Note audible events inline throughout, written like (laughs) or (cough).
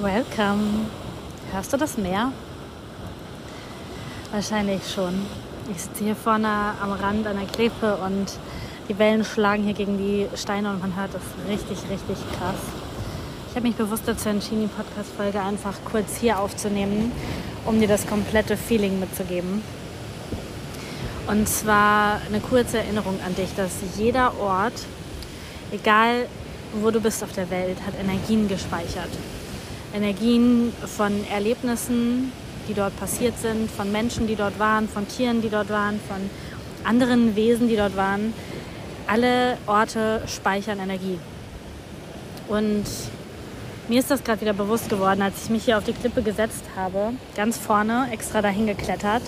Welcome. Hörst du das Meer? Wahrscheinlich schon. Ich sitze hier vorne am Rand einer Klippe und die Wellen schlagen hier gegen die Steine und man hört das richtig, richtig krass. Ich habe mich bewusst dazu entschieden, die Podcast-Folge einfach kurz hier aufzunehmen, um dir das komplette Feeling mitzugeben. Und zwar eine kurze Erinnerung an dich, dass jeder Ort, egal wo du bist auf der Welt, hat Energien gespeichert. Energien von Erlebnissen, die dort passiert sind, von Menschen, die dort waren, von Tieren, die dort waren, von anderen Wesen, die dort waren. Alle Orte speichern Energie. Und mir ist das gerade wieder bewusst geworden, als ich mich hier auf die Klippe gesetzt habe, ganz vorne, extra dahin geklettert,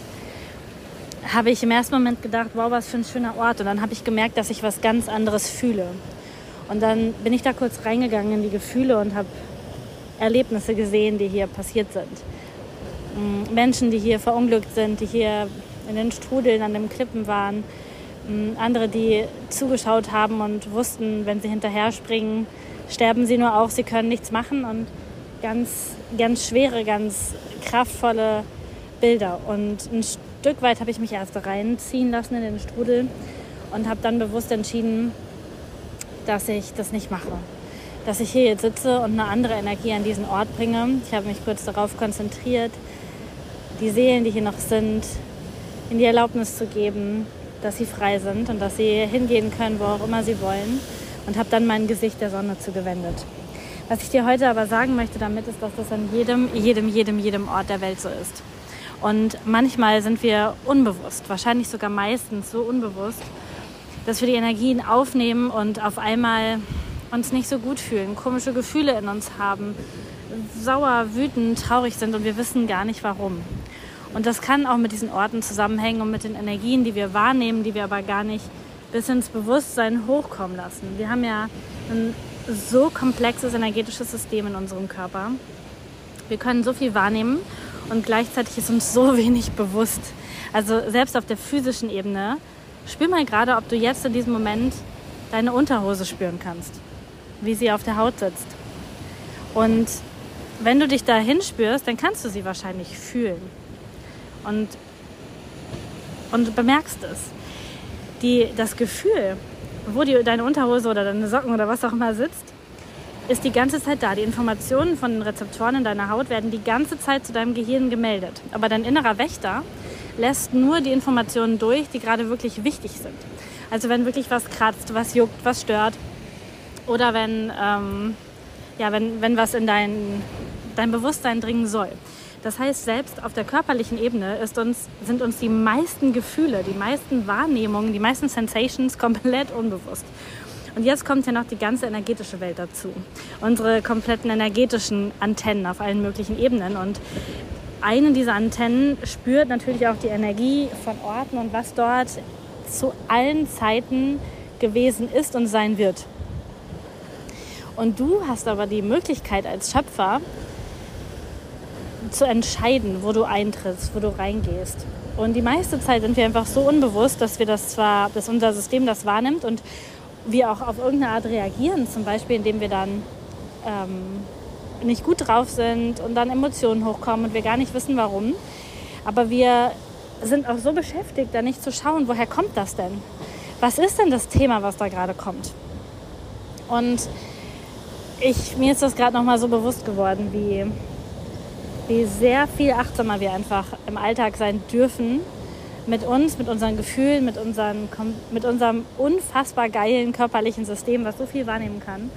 habe ich im ersten Moment gedacht, wow, was für ein schöner Ort. Und dann habe ich gemerkt, dass ich was ganz anderes fühle. Und dann bin ich da kurz reingegangen in die Gefühle und habe Erlebnisse gesehen, die hier passiert sind. Mm, Menschen, die hier verunglückt sind, die hier in den Strudeln an den Klippen waren. Mm, andere, die zugeschaut haben und wussten, wenn sie hinterher springen, sterben sie nur auch, sie können nichts machen. Und ganz, ganz schwere, ganz kraftvolle Bilder. Und ein Stück weit habe ich mich erst reinziehen lassen in den Strudel und habe dann bewusst entschieden, dass ich das nicht mache. Dass ich hier jetzt sitze und eine andere Energie an diesen Ort bringe. Ich habe mich kurz darauf konzentriert, die Seelen, die hier noch sind, in die Erlaubnis zu geben, dass sie frei sind und dass sie hingehen können, wo auch immer sie wollen. Und habe dann mein Gesicht der Sonne zugewendet. Was ich dir heute aber sagen möchte damit, ist, dass das an jedem, jedem, jedem, jedem Ort der Welt so ist. Und manchmal sind wir unbewusst, wahrscheinlich sogar meistens so unbewusst, dass wir die Energien aufnehmen und auf einmal uns nicht so gut fühlen, komische Gefühle in uns haben, sauer, wütend, traurig sind und wir wissen gar nicht warum. Und das kann auch mit diesen Orten zusammenhängen und mit den Energien, die wir wahrnehmen, die wir aber gar nicht bis ins Bewusstsein hochkommen lassen. Wir haben ja ein so komplexes energetisches System in unserem Körper. Wir können so viel wahrnehmen und gleichzeitig ist uns so (laughs) wenig bewusst. Also selbst auf der physischen Ebene Spür mal gerade, ob du jetzt in diesem Moment deine Unterhose spüren kannst, wie sie auf der Haut sitzt. Und wenn du dich dahin spürst, dann kannst du sie wahrscheinlich fühlen. Und, und bemerkst es. Die, das Gefühl, wo die, deine Unterhose oder deine Socken oder was auch immer sitzt, ist die ganze Zeit da. Die Informationen von den Rezeptoren in deiner Haut werden die ganze Zeit zu deinem Gehirn gemeldet. Aber dein innerer Wächter lässt nur die Informationen durch, die gerade wirklich wichtig sind. Also wenn wirklich was kratzt, was juckt, was stört oder wenn, ähm, ja, wenn, wenn was in dein, dein Bewusstsein dringen soll. Das heißt, selbst auf der körperlichen Ebene uns, sind uns die meisten Gefühle, die meisten Wahrnehmungen, die meisten Sensations (laughs) komplett unbewusst. Und jetzt kommt ja noch die ganze energetische Welt dazu. Unsere kompletten energetischen Antennen auf allen möglichen Ebenen. Und eine dieser Antennen spürt natürlich auch die Energie von Orten und was dort zu allen Zeiten gewesen ist und sein wird. Und du hast aber die Möglichkeit als Schöpfer zu entscheiden, wo du eintrittst, wo du reingehst. Und die meiste Zeit sind wir einfach so unbewusst, dass wir das zwar, dass unser System das wahrnimmt und wir auch auf irgendeine Art reagieren, zum Beispiel indem wir dann ähm, nicht gut drauf sind und dann Emotionen hochkommen und wir gar nicht wissen warum. Aber wir sind auch so beschäftigt, da nicht zu schauen, woher kommt das denn? Was ist denn das Thema, was da gerade kommt? Und ich, mir ist das gerade nochmal so bewusst geworden, wie, wie sehr viel achtsamer wir einfach im Alltag sein dürfen mit uns, mit unseren Gefühlen, mit, unseren, mit unserem unfassbar geilen körperlichen System, was so viel wahrnehmen kann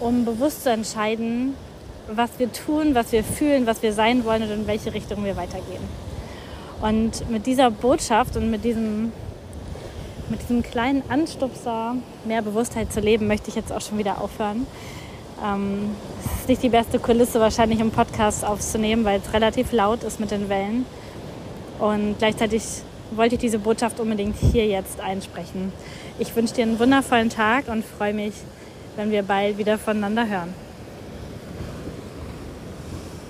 um bewusst zu entscheiden, was wir tun, was wir fühlen, was wir sein wollen und in welche Richtung wir weitergehen. Und mit dieser Botschaft und mit diesem, mit diesem kleinen Anstupser, mehr Bewusstheit zu leben, möchte ich jetzt auch schon wieder aufhören. Ähm, es ist nicht die beste Kulisse wahrscheinlich im Podcast aufzunehmen, weil es relativ laut ist mit den Wellen. Und gleichzeitig wollte ich diese Botschaft unbedingt hier jetzt einsprechen. Ich wünsche dir einen wundervollen Tag und freue mich, wenn wir bald wieder voneinander hören.